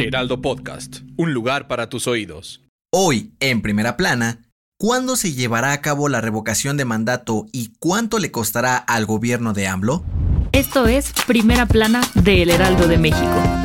Heraldo Podcast, un lugar para tus oídos. Hoy, en primera plana, ¿cuándo se llevará a cabo la revocación de mandato y cuánto le costará al gobierno de AMLO? Esto es Primera Plana de El Heraldo de México.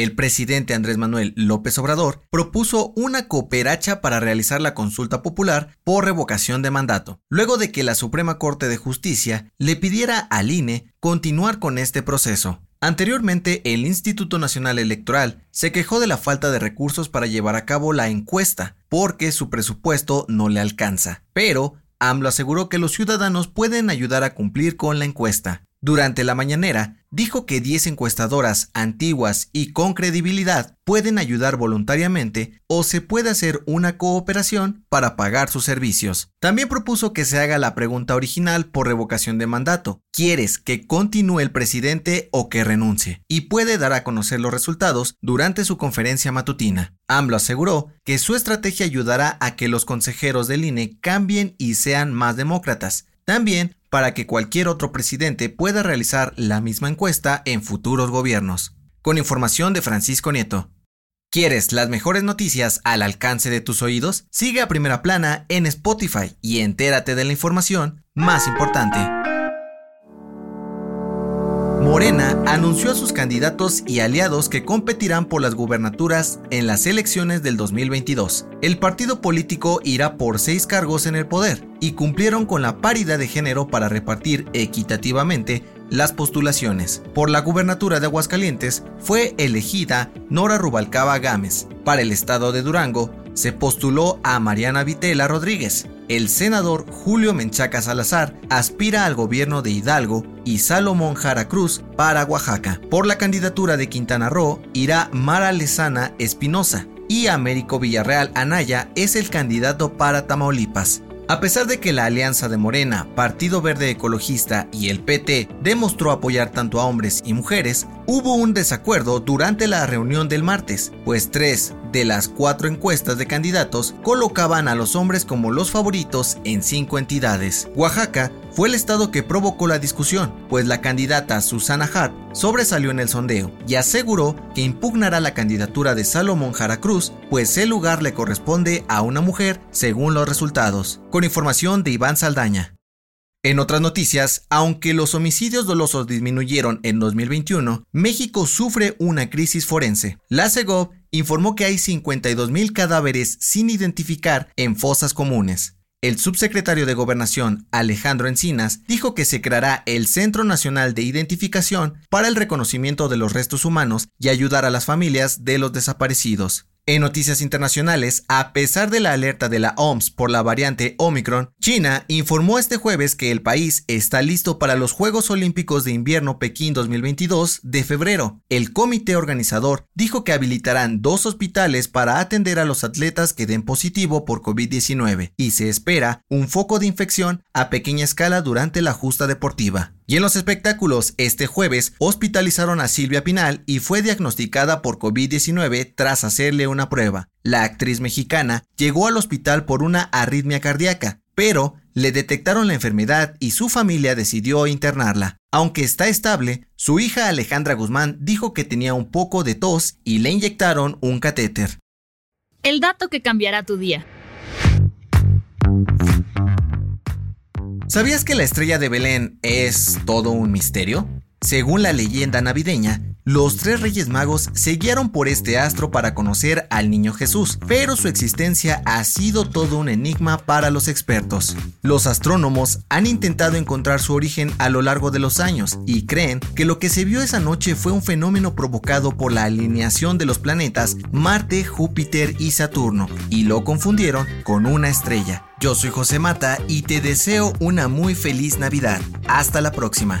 El presidente Andrés Manuel López Obrador propuso una cooperacha para realizar la consulta popular por revocación de mandato, luego de que la Suprema Corte de Justicia le pidiera al INE continuar con este proceso. Anteriormente, el Instituto Nacional Electoral se quejó de la falta de recursos para llevar a cabo la encuesta, porque su presupuesto no le alcanza. Pero AMLO aseguró que los ciudadanos pueden ayudar a cumplir con la encuesta. Durante la mañanera, dijo que 10 encuestadoras antiguas y con credibilidad pueden ayudar voluntariamente o se puede hacer una cooperación para pagar sus servicios. También propuso que se haga la pregunta original por revocación de mandato. ¿Quieres que continúe el presidente o que renuncie? Y puede dar a conocer los resultados durante su conferencia matutina. AMLO aseguró que su estrategia ayudará a que los consejeros del INE cambien y sean más demócratas. También para que cualquier otro presidente pueda realizar la misma encuesta en futuros gobiernos. Con información de Francisco Nieto. ¿Quieres las mejores noticias al alcance de tus oídos? Sigue a Primera Plana en Spotify y entérate de la información más importante. Morena anunció a sus candidatos y aliados que competirán por las gubernaturas en las elecciones del 2022. El partido político irá por seis cargos en el poder y cumplieron con la paridad de género para repartir equitativamente las postulaciones. Por la gubernatura de Aguascalientes fue elegida Nora Rubalcaba Gámez. Para el estado de Durango se postuló a Mariana Vitela Rodríguez el senador Julio Menchaca Salazar aspira al gobierno de Hidalgo y Salomón Jara Cruz para Oaxaca. Por la candidatura de Quintana Roo irá Mara Lezana Espinosa y Américo Villarreal Anaya es el candidato para Tamaulipas. A pesar de que la alianza de Morena, Partido Verde Ecologista y el PT demostró apoyar tanto a hombres y mujeres, hubo un desacuerdo durante la reunión del martes, pues tres de las cuatro encuestas de candidatos colocaban a los hombres como los favoritos en cinco entidades. Oaxaca fue el estado que provocó la discusión, pues la candidata Susana Hart sobresalió en el sondeo y aseguró que impugnará la candidatura de Salomón Jara Cruz, pues el lugar le corresponde a una mujer según los resultados. Con información de Iván Saldaña. En otras noticias, aunque los homicidios dolosos disminuyeron en 2021, México sufre una crisis forense. La CEGOV informó que hay 52.000 cadáveres sin identificar en fosas comunes. El subsecretario de Gobernación, Alejandro Encinas, dijo que se creará el Centro Nacional de Identificación para el reconocimiento de los restos humanos y ayudar a las familias de los desaparecidos. En noticias internacionales, a pesar de la alerta de la OMS por la variante Omicron, China informó este jueves que el país está listo para los Juegos Olímpicos de Invierno Pekín 2022 de febrero. El comité organizador dijo que habilitarán dos hospitales para atender a los atletas que den positivo por COVID-19 y se espera un foco de infección a pequeña escala durante la justa deportiva. Y en los espectáculos, este jueves hospitalizaron a Silvia Pinal y fue diagnosticada por COVID-19 tras hacerle una prueba. La actriz mexicana llegó al hospital por una arritmia cardíaca, pero le detectaron la enfermedad y su familia decidió internarla. Aunque está estable, su hija Alejandra Guzmán dijo que tenía un poco de tos y le inyectaron un catéter. El dato que cambiará tu día. ¿Sabías que la estrella de Belén es todo un misterio? Según la leyenda navideña, los tres reyes magos se guiaron por este astro para conocer al niño Jesús, pero su existencia ha sido todo un enigma para los expertos. Los astrónomos han intentado encontrar su origen a lo largo de los años y creen que lo que se vio esa noche fue un fenómeno provocado por la alineación de los planetas Marte, Júpiter y Saturno, y lo confundieron con una estrella. Yo soy José Mata y te deseo una muy feliz Navidad. Hasta la próxima.